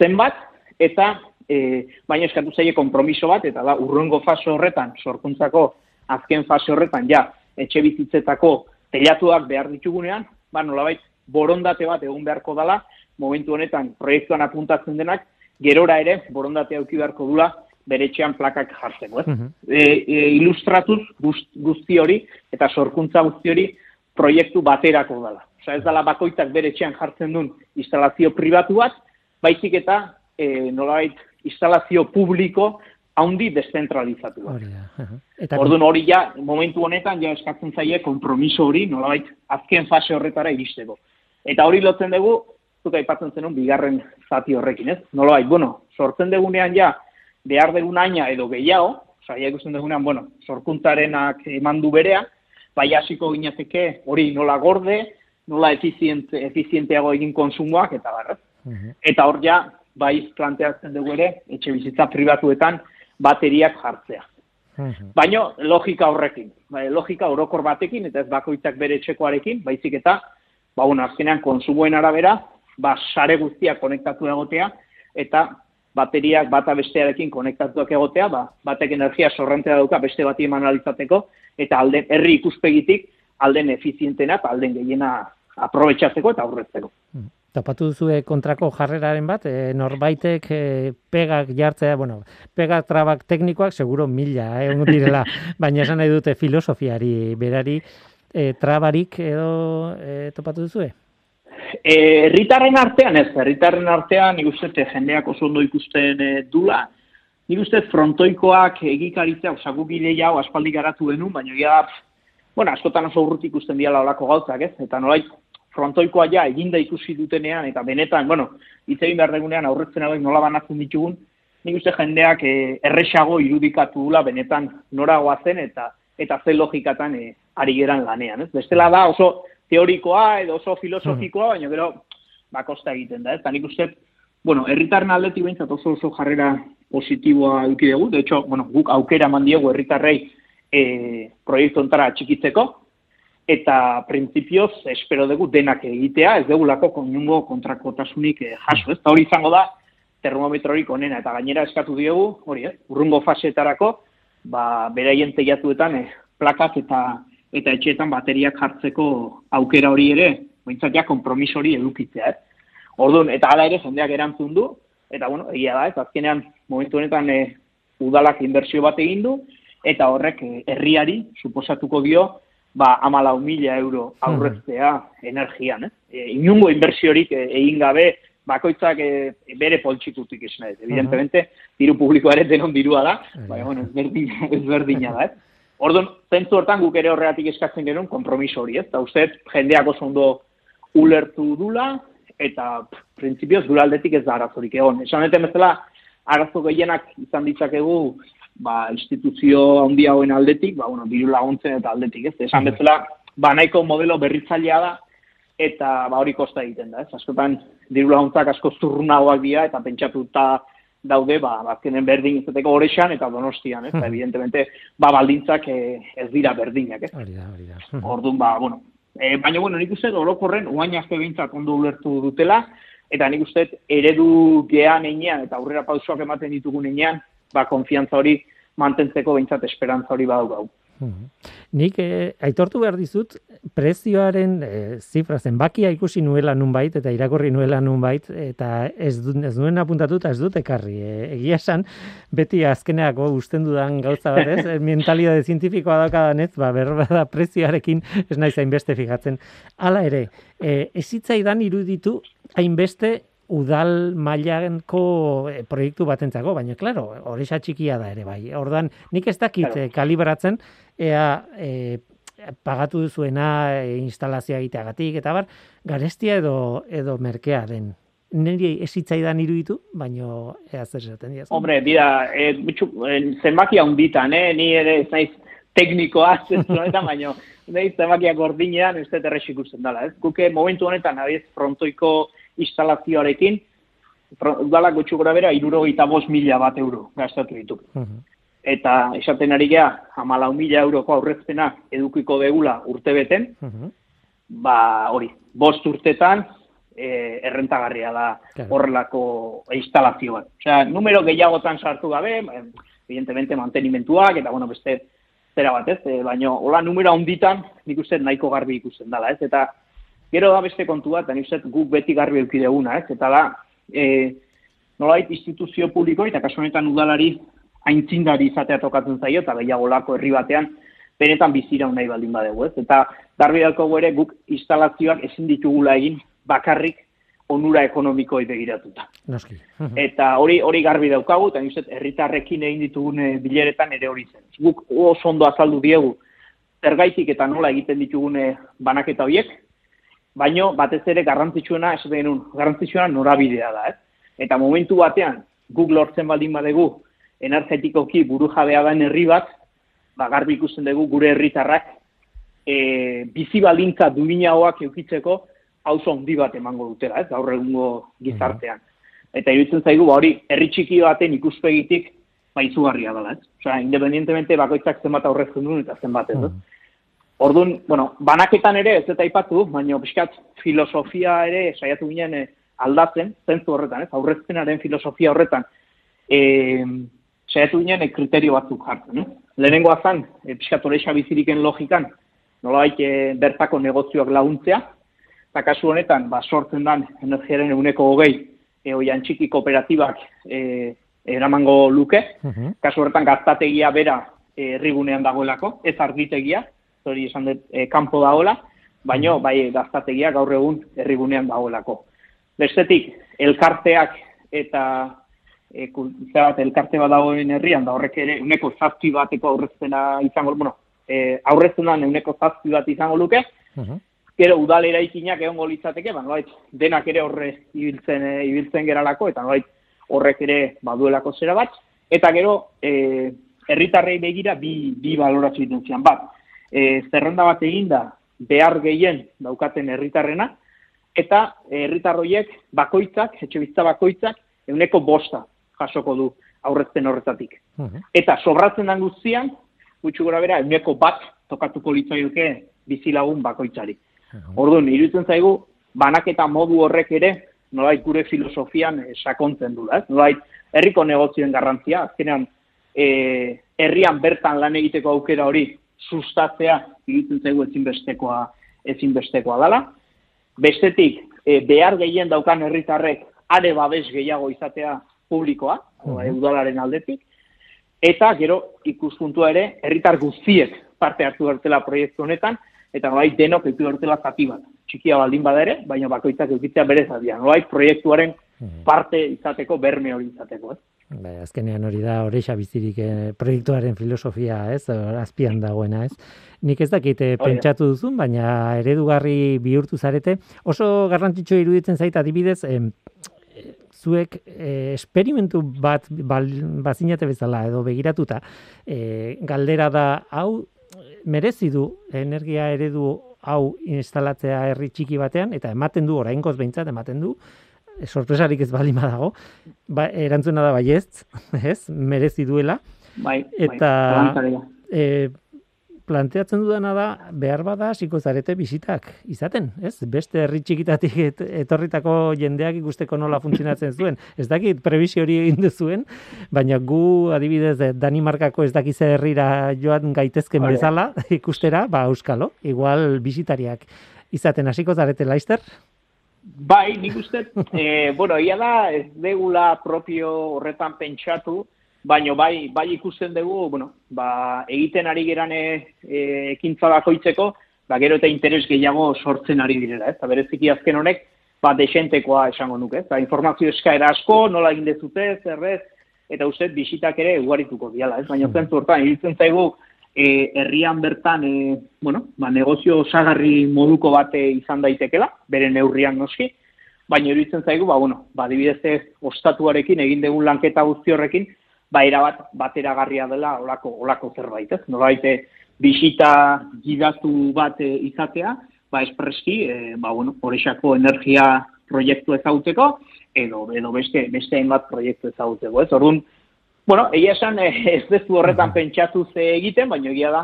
zenbat, eta e, baina eskatu zaie konpromiso bat, eta da, urrengo fase horretan, sorkuntzako azken fase horretan, ja, etxe bizitzetako telatuak behar ditugunean, ba, nolabait, borondate bat egun beharko dala, momentu honetan proiektuan apuntatzen denak, gerora ere, borondatea auki beharko dula, bere etxean plakak jartzeko, ez? Uh ilustratuz guzti hori, eta sorkuntza guzti hori, proiektu baterako dala. Osa ez dala bakoitzak bere etxean jartzen duen instalazio pribatu bat, baizik eta e, nolabait instalazio publiko haundi descentralizatu bat. Eta Orduan hori ja, momentu honetan, ja eskatzen zaie kompromiso hori, nolabait, azken fase horretara iristeko. Eta hori lotzen dugu, zuka aipatzen zenun, bigarren zati horrekin, ez? Nolabait, bueno, sortzen dugunean ja, behar dugun aina edo gehiago, saia ikusten dugunean, bueno, sorkuntzarenak eman du berea, bai hasiko ginateke hori nola gorde, nola efiziente, efizienteago egin konsumoak, eta barret. Eta hor ja, bai planteatzen dugu ere, etxe bizitza pribatuetan bateriak jartzea. Baina logika horrekin, bai, logika orokor batekin, eta ez bakoitzak bere etxekoarekin, baizik eta, ba, un, azkenean konsumoen arabera, ba, sare guztiak konektatu egotea, eta bateriak bata bestearekin konektatuak egotea, ba, batek energia sorrentea dauka beste bati eman alizateko, eta alde, herri ikuspegitik alden efizientena eta alden gehiena aprobetsatzeko eta aurretzeko. Hmm. Topatu duzue kontrako jarreraren bat, e, norbaitek e, pegak jartzea, bueno, pegak trabak teknikoak seguro mila, eh, direla, baina esan nahi dute filosofiari berari, e, trabarik edo e, topatu duzue? Herritarren artean ez, herritarren artean nik uste jendeak oso ondo ikusten e, dula, nik uste frontoikoak egikaritzea, osakuk hau aspaldi garatu denun, baina ja, bueno, askotan oso urrutik ikusten diala olako gauzak ez, eta nolait, frontoikoa ja eginda ikusi dutenean eta benetan, bueno, hitz egin behar degunean aurretzen hauek nola banatzen ditugun, nik uste jendeak e, erresago irudikatu dula benetan noragoa zen eta eta ze logikatan e, ari geran lanean, ez? Bestela da oso teorikoa edo oso filosofikoa, baina gero bakosta egiten da, ez? nik uste, bueno, herritarren aldetik behintzat oso oso jarrera positiboa eduki dugu, de hecho, bueno, guk aukera mandiegu herritarrei e, proiektu ontara txikitzeko, eta printzipioz espero dugu denak egitea, ez dugulako konjungo kontrakotasunik eh, jaso, ez? hori izango da termometrorik onena, eta gainera eskatu diegu, hori, eh? urrungo faseetarako, ba, beraien teiatuetan eh, plakak eta eta etxeetan bateriak jartzeko aukera hori ere, bintzat ja kompromiso hori edukitzea, ez? Orduan, eta hala ere jendeak erantzun du, eta bueno, egia da, ez azkenean momentu honetan eh, udalak inbertsio bat egin du, eta horrek eh, herriari suposatuko dio ba, amalau mila euro aurreztea hmm. energian, eh? E, inungo inversiorik e, egin gabe, bakoitzak e, bere poltsitutik izan, ez. Evidentemente, diru publikoa denon dirua da, baina, bueno, ez berdina da, eh? Orduan, zentzu hortan guk ere horregatik eskatzen genuen kompromiso hori, ez? Eta uste, jendeak oso ondo ulertu dula, eta printzipioz gure aldetik ez da arazorik egon. Esan eten bezala, arazo gehienak izan ditzakegu ba, instituzio handi hauen aldetik, ba, bueno, diru laguntzen eta aldetik, ez? Esan bezala, ba, nahiko modelo berritzailea da, eta ba, hori kosta egiten da, ez? Askotan, diru laguntzak asko zurrunagoak dira, eta pentsatuta daude, ba, bazkenen berdin izateko horrexan, eta donostian, ez? Hmm. Evidentemente, ba, baldintzak eh, ez dira berdinak, ez? Hori da, hori da. Hmm. Orduan, ba, bueno, e, baina, bueno, nik uste, orokorren, uain azte behintzat ondo ulertu dutela, eta nik uste, eredu gean einean, eta aurrera pausoak ematen ditugun einean, ba, konfiantza hori mantentzeko behintzat esperantza hori badau gau. Hmm. Nik eh, aitortu behar dizut, prezioaren eh, zifra zenbakia ikusi nuela nunbait eta irakorri nuela nunbait eta ez, du, ez duen apuntatu eta ez dut ekarri. Eh, egia esan, beti azkeneako usten dudan gauza bat ez, mentalidade zientifikoa daukadan ez, ba, da prezioarekin ez nahi zain beste fijatzen. Hala ere, eh, ez zitzaidan iruditu hainbeste udal mailanko e, proiektu batentzako, baina claro, hori txikia da ere bai. Ordan nik ez dakit eh, kalibratzen ea e, pagatu duzuena e, instalazioa egiteagatik eta bar, garestia edo edo merkea den. Neri ez hitzaidan iruditu, baina ea zer esaten diaz. Hombre, bida, e, bitxu, zenbaki handitan, eh? ni ere ez naiz teknikoa zentroetan, baina nahi zenbakiak gordinean ez dut errexik usten dela. Ez? Guke momentu honetan, abiez, frontoiko instalazioarekin, udalak gutxu gora bera, irurogeita bost mila bat euro gastatu ditu. Eta esaten ari geha, amalau mila euroko aurrezpena edukiko degula urte beten, ba hori, bost urtetan, e, errentagarria da horrelako instalazio bat. Osea, numero gehiagotan sartu gabe, evidentemente mantenimentuak, eta bueno, beste zera bat, ez? E, baina, hola, numero honditan, nik uste nahiko garbi ikusten dela, ez? Eta, gero da beste kontu bat, nik uste guk beti garbi eukideguna, ez? Eta da, e, nolait instituzio publiko, eta kasu honetan udalari aintzindari izatea tokatzen zaio, eta gehiago lako herri batean, benetan bizira nahi baldin badegu, ez? Eta garbi dalko ere guk instalazioak ezin ditugula egin bakarrik onura ekonomikoi begiratuta. Noski. eta hori hori garbi daukagu, eta nizet, herritarrekin egin ditugun eh, bileretan ere hori zen. Guk oso ondo azaldu diegu, zergaitik eta nola egiten ditugune eh, banaketa horiek, baino batez ere garrantzitsuena, ez genuen, garrantzitsuena norabidea da, ez? Eta momentu batean, guk lortzen baldin badegu, energetikoki buru jabea den herri bat, ba, garbi ikusten dugu gure herritarrak e, bizi baldintza duinagoak eukitzeko hauzo handi bat emango dutela, ez, gaur egungo gizartean. Eta iruditzen zaigu, ba, hori, herri txiki baten ikuspegitik, ba, izugarria dela, ez. Osea, independientemente bakoitzak zenbat aurrezten duen eta zenbat ez, mm. Orduan, bueno, banaketan ere, ez eta ipatu, baina pixkat filosofia ere saiatu ginen eh, aldatzen, zentzu horretan, ez, aurreztenaren filosofia horretan, e, saiatu ginen e, kriterio batzuk jartzen, eh? Lehenengo azan, e, pixkat horreixa biziriken logikan, nolabait e, bertako negozioak laguntzea, eta kasu honetan, ba, sortzen dan energiaren eguneko hogei, e, oian txiki kooperatibak e, eramango luke, kasu horretan gaztategia bera e, errigunean dagoelako, ez argitegia, hori esan dut, e, kanpo dagoela, baino, bai gaztategia gaur egun errigunean dagoelako. Bestetik, elkarteak eta e, bat, elkarte bat dagoen herrian, da horrek ere, uneko zazpi bateko aurreztena izango, bueno, e, aurrezten uneko zazpi bat izango luke, gero udal eraikinak egongo litzateke, ba, denak ere horre ibiltzen, e, ibiltzen geralako, eta nolait, horrek ere baduelako zera bat, eta gero e, herritarrei begira bi, bi balorazio zian bat. E, zerrenda bat eginda behar gehien daukaten herritarrena, eta herritarroiek bakoitzak, etxe bizta bakoitzak, euneko bosta jasoko du aurrezten horretatik. Eta sobratzen den guztian, gutxu gora bera, euneko bat tokatuko litzaioke bizilagun bakoitzari. Orduan, iruditzen zaigu, banaketa modu horrek ere, nolait gure filosofian eh, sakontzen du, ez? Nolait, herriko negozioen garrantzia, azkenean, eh, herrian bertan lan egiteko aukera hori sustatzea, iruditzen zaigu ezinbestekoa, ezinbestekoa dela. Bestetik, eh, behar gehien daukan herritarrek are babes gehiago izatea publikoa, uh udalaren aldetik, eta gero ikuspuntua ere, herritar guztiek parte hartu hartela proiektu honetan, eta bai denok ekitu hortela zati bat. Txikia baldin badere, baina bakoitzak eukitzea bere zatia. Bai proiektuaren hmm. parte izateko, berme hori izateko. Eh? Bai, azkenean hori da horreixa bizirik eh, proiektuaren filosofia, ez? Azpian dagoena, ez? Nik ez dakite pentsatu duzun, baina eredugarri bihurtu zarete. Oso garrantzitsua iruditzen zaita adibidez, eh, zuek eh, esperimentu bat bazinate bezala edo begiratuta, eh, galdera da, hau merezi du energia eredu hau instalatzea herri txiki batean eta ematen du oraingoz behintzat ematen du sorpresarik ez bali dago ba, erantzuna da baiez ez merezi duela bai, bai eta bai, planteatzen dudana da behar bada hasiko zarete bisitak izaten, ez? Beste herri txikitatik etorritako jendeak ikusteko nola funtzionatzen zuen. Ez dakit prebizio hori egin duzuen, baina gu adibidez Danimarkako ez dakiz herrira joan gaitezken bezala ikustera, ba euskalo, igual bisitariak izaten hasiko zarete laister. Bai, nik uste, eh, bueno, ia da, ez degula propio horretan pentsatu, baino bai, bai ikusten dugu, bueno, ba, egiten ari gerane e, ekintza bakoitzeko, ba, gero eta interes gehiago sortzen ari direla, ez? Eta bereziki azken honek, ba, desentekoa esango nuke, ez? Ba, informazio eskaera asko, nola egin dezute, zerrez, eta uste, bisitak ere ugarituko diala, ez? Baina zen hortan, iritzen zaigu, e, herrian bertan, e, bueno, ba, negozio osagarri moduko bate izan daitekela, bere neurrian noski, baina iruditzen zaigu, ba, bueno, ba, dibidez ostatuarekin, egin dugun lanketa guzti horrekin, ba, erabat bateragarria dela olako, olako zerbait, ez? Nolaite, bisita gidatu bat e, izatea, ba, espreski, e, ba, bueno, horrexako energia proiektu ezauteko, edo, edo beste, beste hainbat proiektu ezauteko, ez? Orduan, bueno, egia esan, e, ez dezu horretan pentsatu ze egiten, baina egia da,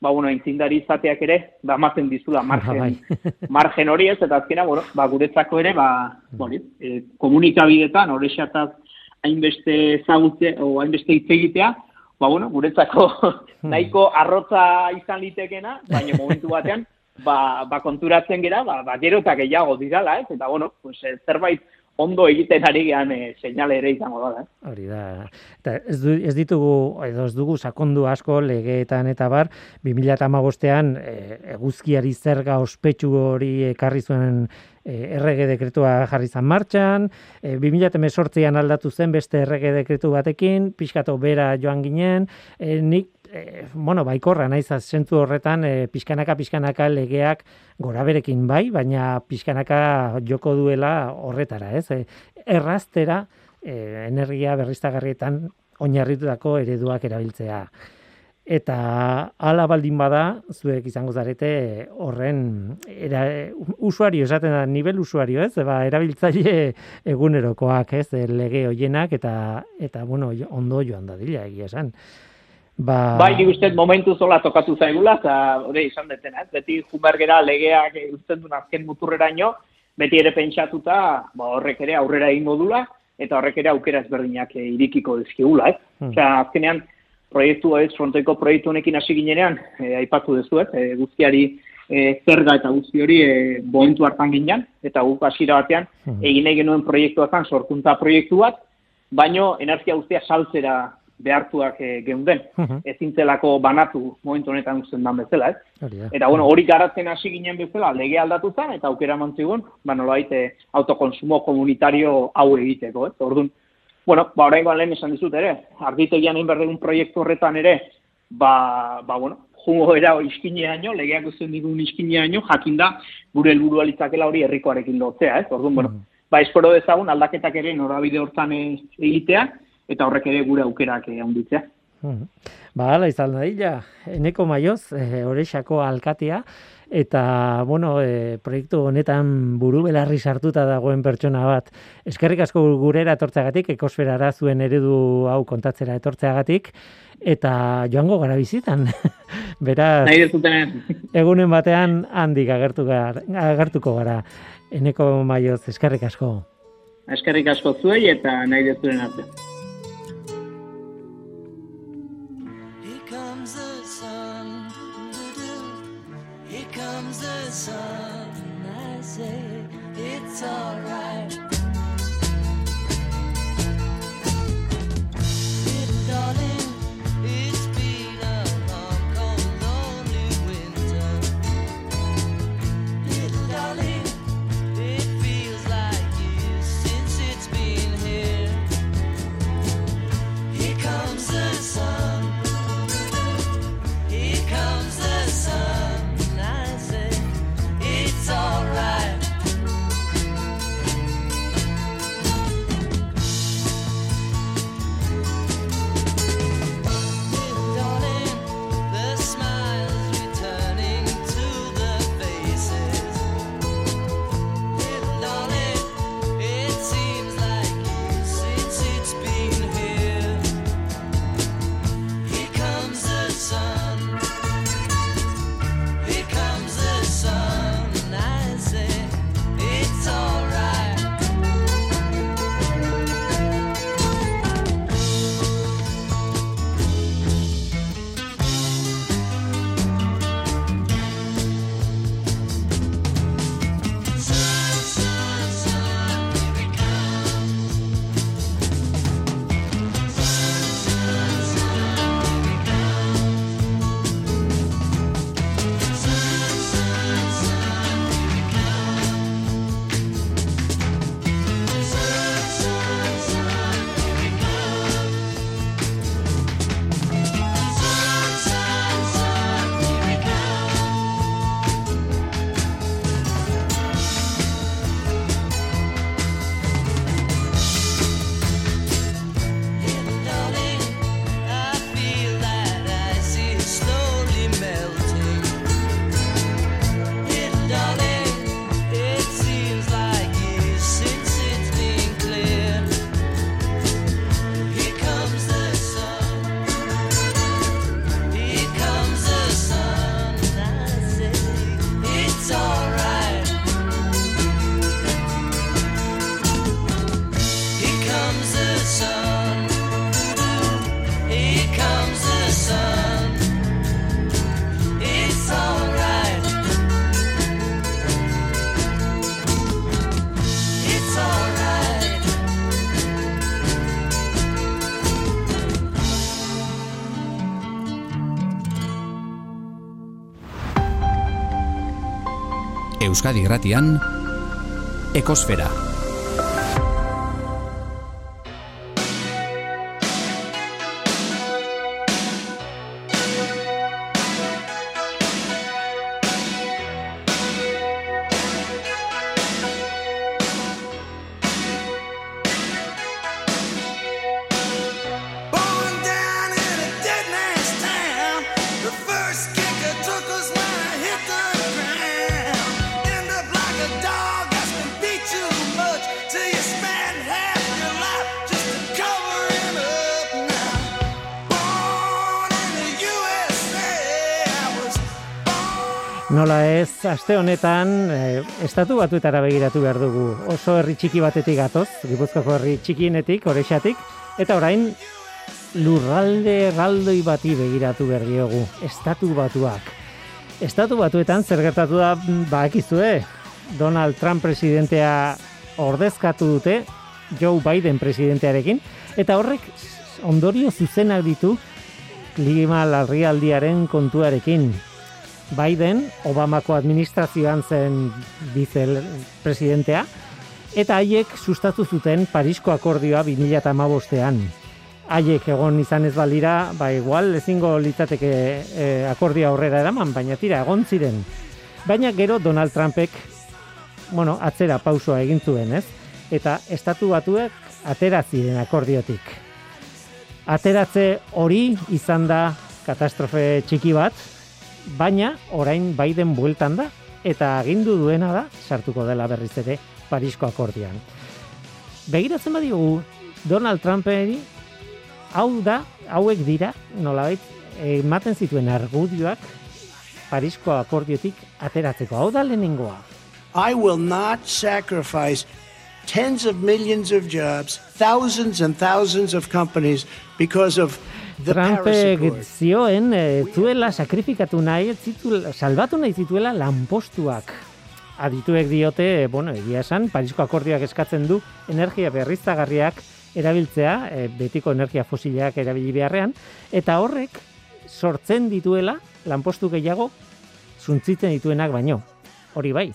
ba, bueno, intzindari izateak ere, ba, ematen dizula margen, Bai. margen hori ez, eta azkena, bueno, ba, guretzako ere, ba, bori, e, komunikabidetan, horrexataz hainbeste ezagutze, o hainbeste hitz egitea, ba, bueno, guretzako nahiko arrotza izan litekena, baina momentu batean, ba, ba konturatzen gera, ba, ba gero eta gehiago dirala, ez? Eta, bueno, pues, eh, zerbait ondo egiten ari gehan e, seinale ere izango da, eh? Hori da. Eta ez, du, ez ditugu, edo ez dugu sakondu asko legeetan eta bar, 2008an e, eguzkiari zerga ospetsu hori ekarri zuen e, errege dekretua jarri zan martxan, e, 2018an aldatu zen beste errege dekretu batekin, pixkato bera joan ginen, e, nik e, bueno, baikorra naiz zentzu horretan e, pixkanaka pixkanaka legeak goraberekin bai, baina pixkanaka joko duela horretara, ez? E, erraztera e, energia berriztagarrietan oinarritutako ereduak erabiltzea. Eta hala baldin bada, zuek izango zarete horren era, usuario, esaten da, nivel usuario, ez? Ba, erabiltzaile egunerokoak, ez? Lege hoienak eta, eta bueno, ondo joan da dila, egia esan. Ba... Bai, nik uste momentu zola tokatu zaigula, eta hori izan detena, ez? Beti jumbergera legeak usten duen azken muturreraino, beti ere pentsatuta, ba, horrek ere aurrera egin modula, eta horrek ere aukera ezberdinak e, irikiko dizkigula, ez? Hmm. Osea, azkenean, proiektu ez, frontoiko proiektu honekin hasi ginean, e, aipatu duzu, ez? E, guztiari e, zerga eta guzti hori e, boentu hartan ginean, eta guk hasiera batean, hmm. egin egin nuen proiektuatan sorkuntza proiektu bat, baino energia guztia saltzera behartuak e, geunden, uh ezintzelako banatu momentu honetan usten dan bezala, ez? Eta, bueno, hori garatzen hasi ginen bezala, lege aldatu zen, eta aukera mantzigun, ba, nola baite, autokonsumo komunitario hau egiteko, ez? Orduan, bueno, ba, orain lehen esan dizut ere, arditegian egin berdegun proiektu horretan ere, ba, ba bueno, jungo era iskineaino, legeak usten digun iskineaino, jakinda gure helburua litzakela hori herrikoarekin lotzea, ez? Orduan, bueno, ba, espero dezagun aldaketak ere norabide hortan egitea, eta horrek ere gure aukerak handitzea. Hmm. Ba, ala izan da dila, eneko maioz, e, orexako alkatea, eta, bueno, e, proiektu honetan buru belarri sartuta dagoen pertsona bat. Eskerrik asko gurera etortzeagatik, ekosferara zuen eredu hau kontatzera etortzeagatik, eta joango gara bizitan. Beraz, egunen batean handik agertu gara, agertuko gara. Eneko maioz, eskerrik asko. Eskerrik asko zuei eta nahi dezuren arte. Euskadi Gratian Ekosfera. Nola ez, aste honetan, e, estatu batuetara begiratu behar dugu. Oso herri txiki batetik gatoz, Gipuzkoako herri txikienetik, orexatik, eta orain lurralde erraldoi bati begiratu behar diogu, estatu batuak. Estatu batuetan zer gertatu da bakizue, Donald Trump presidentea ordezkatu dute Joe Biden presidentearekin, eta horrek ondorio zuzenak ditu klima larrialdiaren kontuarekin. Biden, Obamako administrazioan zen vice presidentea, eta haiek sustatu zuten Parisko akordioa 2008an. Haiek egon izan ez balira, ba igual ezingo litzateke e, akordioa aurrera eraman, baina tira, egon ziren. Baina gero Donald Trumpek, bueno, atzera pausoa egin zuen, ez? Eta estatu batuek atera ziren akordiotik. Ateratze hori izan da katastrofe txiki bat, baina orain Biden bueltan da eta agindu duena da sartuko dela berriz ere Parisko akordioan. Begiratzen badiogu Donald Trumperi hau da, hauek dira, nolabait, ematen zituen argudioak Parisko akordiotik ateratzeko. Hau da lehenengoa. I will not sacrifice tens of millions of jobs, thousands and thousands of companies because of Trumpek Accord. zioen e, zuela sakrifikatu nahi, ez zituela, salbatu nahi zituela lanpostuak. Adituek diote, e, bueno, egia esan, Parisko akordioak eskatzen du energia berriztagarriak erabiltzea, e, betiko energia fosilak erabili beharrean, eta horrek sortzen dituela lanpostu gehiago suntzitzen dituenak baino. Hori bai,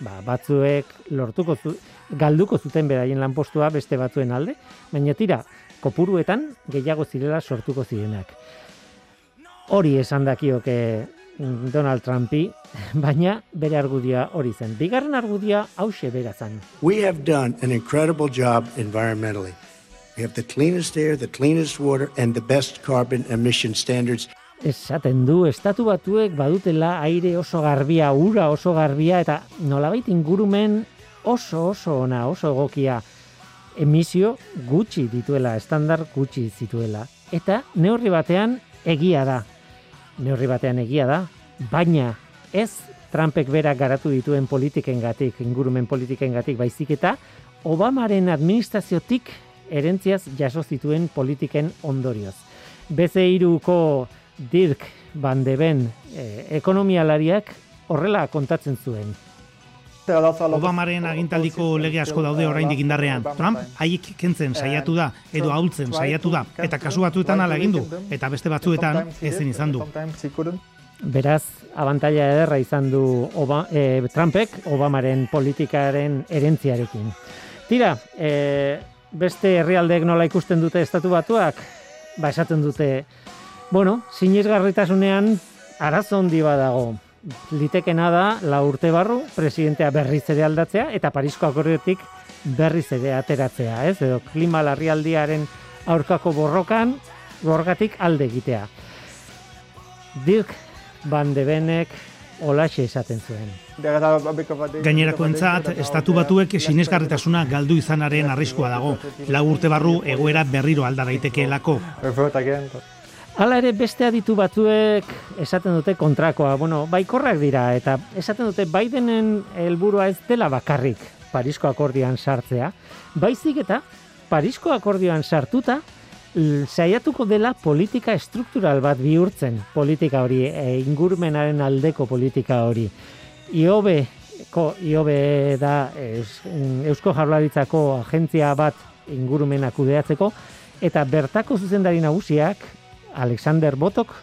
ba, batzuek lortuko zu, galduko zuten beraien lanpostua beste batzuen alde, baina tira, kopuruetan gehiago zirela sortuko zirenak. Hori esan dakioke Donald Trumpi, baina bere argudia hori zen. Bigarren argudia hause bera zen. We have done an incredible job environmentally. We have the cleanest air, the cleanest water, and the best carbon emission standards. Esaten du, estatu batuek badutela aire oso garbia, ura oso garbia, eta nolabait ingurumen oso oso ona, oso egokia emisio gutxi dituela, estandar gutxi zituela. Eta neurri batean egia da. Neurri batean egia da, baina ez Trumpek berak garatu dituen politikengatik, ingurumen politikengatik baizik eta Obamaren administraziotik erentziaz jaso zituen politiken ondorioz. BC3ko Dirk Van de Ben eh, ekonomialariak horrela kontatzen zuen. Obamaren agintaldiko lege asko daude oraindik indarrean. Trump haiek kentzen saiatu da edo ahultzen saiatu da eta kasu batzuetan hala egin du eta beste batzuetan ezin izan du. Beraz, abantaila ederra izan du Oba, eh, Trumpek Obamaren politikaren erentziarekin. Tira, eh, beste herrialdeek nola ikusten dute estatu batuak, ba esaten dute, bueno, sinesgarritasunean arazo handi badago. Litekena da, la urte barru, presidentea berriz ere aldatzea, eta Parisko akordiotik berriz ere ateratzea, ez? Edo klima larrialdiaren aurkako borrokan, borgatik alde egitea. Dirk Van de Benek olaxe esaten zuen. Gainerakoentzat, estatu batuek sinesgarritasuna galdu izanaren arriskua dago. Lau urte barru egoera berriro alda daitekeelako. Hala ere beste aditu batzuek esaten dute kontrakoa, bueno, baikorrak dira eta esaten dute Bidenen helburua ez dela bakarrik Parisko akordioan sartzea, baizik eta Parisko akordioan sartuta saiatuko dela politika estruktural bat bihurtzen, politika hori, e, ingurumenaren aldeko politika hori. IOBE, ko, IOBE da eus, Eusko Jaurlaritzako agentzia bat ingurumena kudeatzeko, eta bertako zuzendari nagusiak Alexander Botok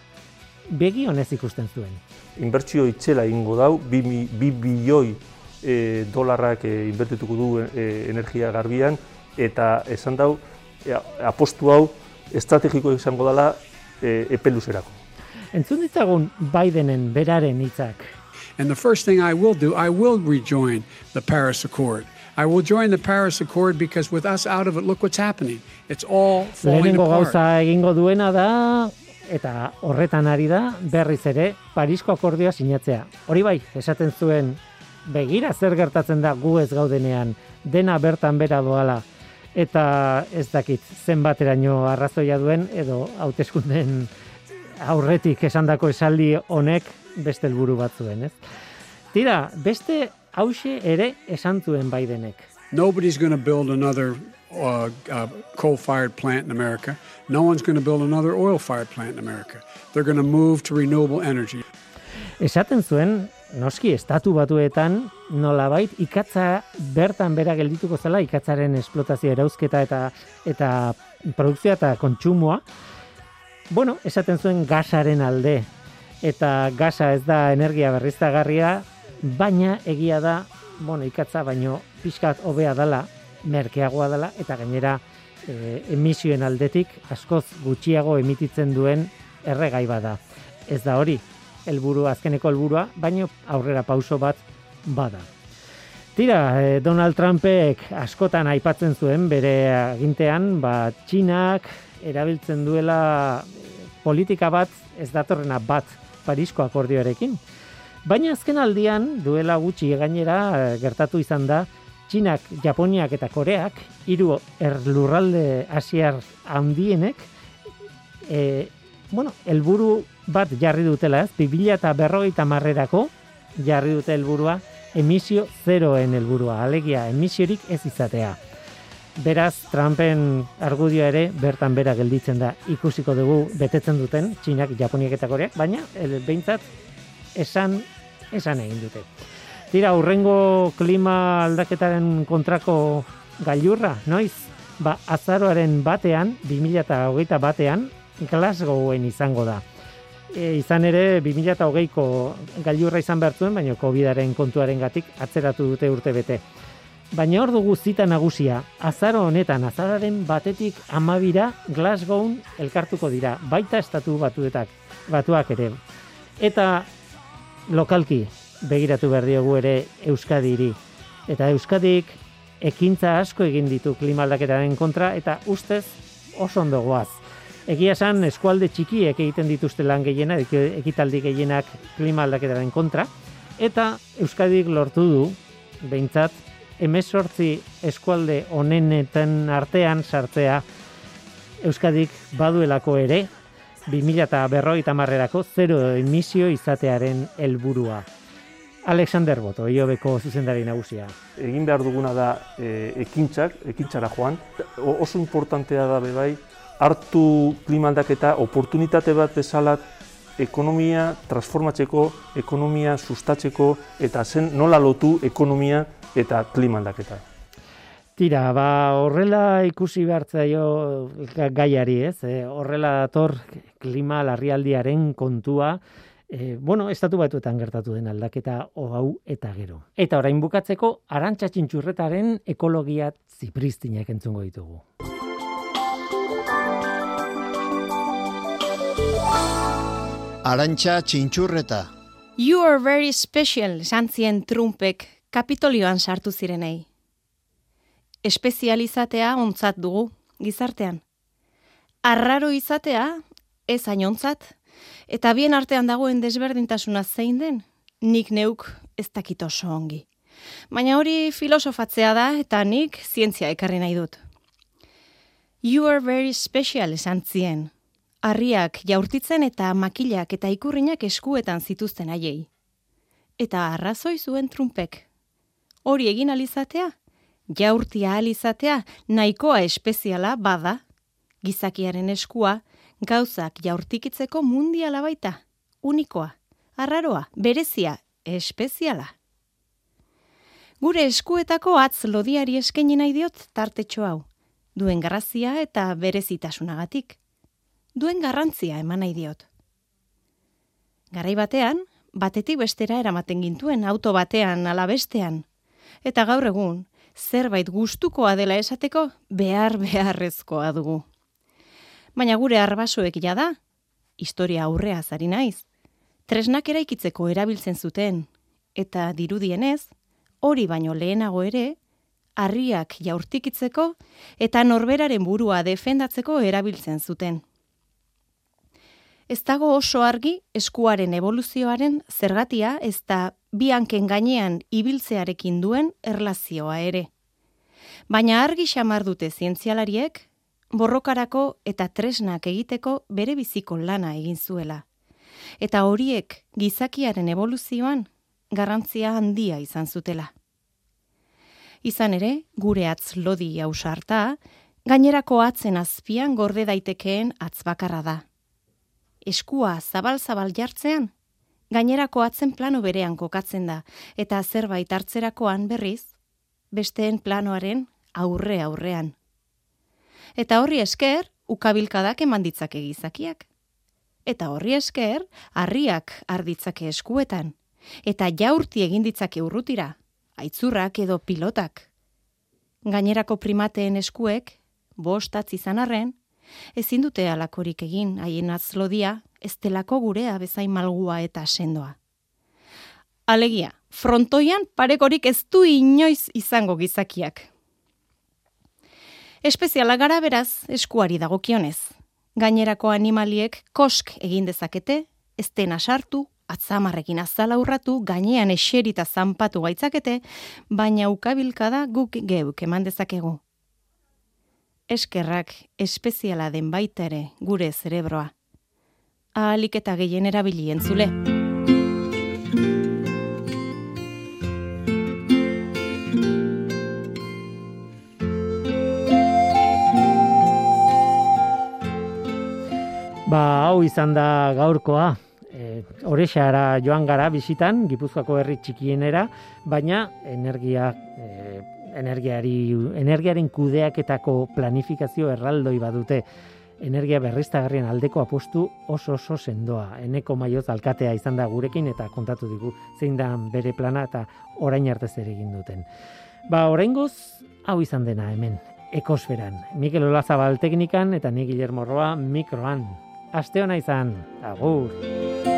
begi honez ikusten zuen. Inbertsio itxela ingo dau, bi, mi- bi bilioi e, dolarrak e, inbertituko du e, energia garbian, eta esan dau, e, apostu hau estrategiko izango dela e, epe luzerako. Entzun ditzagun Bidenen beraren hitzak. And the first thing I will do, I will rejoin the Paris Accord. I will join the Paris Accord because with us out of it, look what's happening. It's all falling Lehenengo apart. gauza egingo duena da, eta horretan ari da, berriz ere, Parisko akordioa sinatzea. Hori bai, esaten zuen, begira zer gertatzen da gu ez gaudenean, dena bertan bera doala, eta ez dakit zenbateraino arrazoia duen, edo hauteskundeen aurretik esandako esaldi honek beste helburu batzuen, ez? Tira, beste hause ere esan zuen Bidenek. Nobody's going to build another uh, uh, coal-fired plant in America. No one's going to build another oil-fired plant in America. They're going to move to renewable energy. Esaten zuen, noski estatu batuetan nolabait ikatza bertan bera geldituko zela ikatzaren esplotazio erauzketa eta eta produkzioa eta kontsumoa. Bueno, esaten zuen gasaren alde eta gasa ez da energia berriztagarria, baina egia da, bueno, ikatza baino pixkat hobea dala, merkeagoa dela eta gainera e, emisioen aldetik askoz gutxiago emititzen duen erregai bada. Ez da hori, helburu azkeneko helburua, baino aurrera pauso bat bada. Tira, eh, Donald Trumpek askotan aipatzen zuen bere agintean, ba, Txinak erabiltzen duela eh, politika bat ez datorrena bat Parisko akordioarekin. Baina azken aldian, duela gutxi gainera eh, gertatu izan da, Txinak, Japoniak eta Koreak, hiru erlurralde asiar handienek, e, bueno, helburu bat jarri dutela, ez? 2000 eta berrogeita marrerako jarri dute helburua emisio zeroen helburua, alegia emisiorik ez izatea. Beraz, Trumpen argudioa ere bertan bera gelditzen da ikusiko dugu betetzen duten Txinak, Japoniak eta Koreak, baina el, behintzat esan, esan egin dute. Tira, urrengo klima aldaketaren kontrako gailurra, noiz? Ba, azaroaren batean, 2008 batean, Glasgowen izango da. E, izan ere, 2008ko gailurra izan behar zuen, baina COVID-aren kontuaren gatik atzeratu dute urte bete. Baina hor dugu zita nagusia, azaro honetan, azararen batetik amabira Glasgown elkartuko dira, baita estatu batuetak, batuak ere. Eta lokalki begiratu behar diogu ere Euskadiri. Eta Euskadik ekintza asko egin ditu klima aldaketaren kontra eta ustez oso ondo goaz. Egia esan eskualde txikiek egiten dituzte lan gehiena, ek- ekitaldi gehienak klima aldaketaren kontra, eta Euskadik lortu du, behintzat, emezortzi eskualde honenetan artean sartzea Euskadik baduelako ere, 2000 eta berrogeita marrerako zero emisio izatearen helburua. Alexander Boto, IOBeko zuzendari nagusia. egin behar duguna da e, ekintzak, ekintzara joan. O- oso importantea da be bai, hartu klima aldaketa oportunitate bat bezala ekonomia transformatzeko, ekonomia sustatzeko eta zen nola lotu ekonomia eta klima aldaketa. Tira, ba, horrela ikusi behartzaio ga- gaiari, ez? E, horrela dator klima larrialdiaren kontua, e, bueno, estatu batuetan gertatu den aldaketa hau eta gero. Eta orain bukatzeko, arantxa txintxurretaren ekologia zipristinak entzungo ditugu. Arantxa txintxurreta. You are very special, esan zien Trumpek kapitolioan sartu zirenei. Espezializatea ontzat dugu, gizartean. Arraro izatea, ez ainontzat, eta bien artean dagoen desberdintasuna zein den, nik neuk ez dakit oso ongi. Baina hori filosofatzea da, eta nik zientzia ekarri nahi dut. You are very special, esan zien, harriak jaurtitzen eta makilak eta ikurrinak eskuetan zituzten haiei. Eta arrazoi zuen trumpek. Hori egin alizatea, jaurtia alizatea, nahikoa espeziala bada, gizakiaren eskua, gauzak jaurtikitzeko mundiala baita, unikoa, arraroa, berezia, espeziala. Gure eskuetako atz lodiari eskaini nahi diot tartetxo hau, duen grazia eta berezitasunagatik duen garrantzia eman nahi diot. Garai batean, batetik bestera eramaten gintuen auto batean ala bestean. Eta gaur egun, zerbait gustukoa dela esateko behar beharrezkoa dugu. Baina gure arbasoek jada, historia aurrea zari naiz, tresnak eraikitzeko erabiltzen zuten, eta dirudienez, hori baino lehenago ere, harriak jaurtikitzeko eta norberaren burua defendatzeko erabiltzen zuten. Ez dago oso argi eskuaren evoluzioaren zergatia ez da bi hanken gainean ibiltzearekin duen erlazioa ere. Baina argi xamar dute zientzialariek, borrokarako eta tresnak egiteko bere biziko lana egin zuela. Eta horiek gizakiaren evoluzioan garrantzia handia izan zutela. Izan ere, gure atz lodi ausarta, gainerako atzen azpian gorde daitekeen atzbakarra da. Eskua zabal-zabal jartzean, gainerako atzen plano berean kokatzen da, eta zerbait hartzerakoan berriz, besteen planoaren aurre aurrean. Eta horri esker, ukabilkadak eman ditzake gizakiak. Eta horri esker, harriak arditzake eskuetan, eta jaurti egin ditzake urrutira, aitzurrak edo pilotak. Gainerako primateen eskuek, bostatz izan arren, ezin dute alakorik egin haien atzlodia, ez delako gurea bezain malgua eta sendoa. Alegia, frontoian parekorik ez du inoiz izango gizakiak. Espeziala gara beraz, eskuari dagokionez. Gainerako animaliek kosk egin dezakete, ez dena sartu, atzamarrekin azala urratu, gainean eserita zanpatu gaitzakete, baina ukabilkada guk geuk eman dezakegu. Eskerrak espeziala den baita ere gure zerebroa. Ahalik eta gehien erabili entzule. Ba, hau izan da gaurkoa. E, Orexara joan gara bisitan, Gipuzkoako herri txikienera, baina energia e, energiari energiaren kudeaketako planifikazio erraldoi badute energia berriztagarrien aldeko apostu oso oso sendoa. Eneko maioz alkatea izan da gurekin eta kontatu digu zein da bere plana eta orain arte zer egin duten. Ba, oraingoz hau izan dena hemen, ekosferan. Mikel Olazabal teknikan eta ni Guillermo Roa mikroan. Aste hona izan, agur!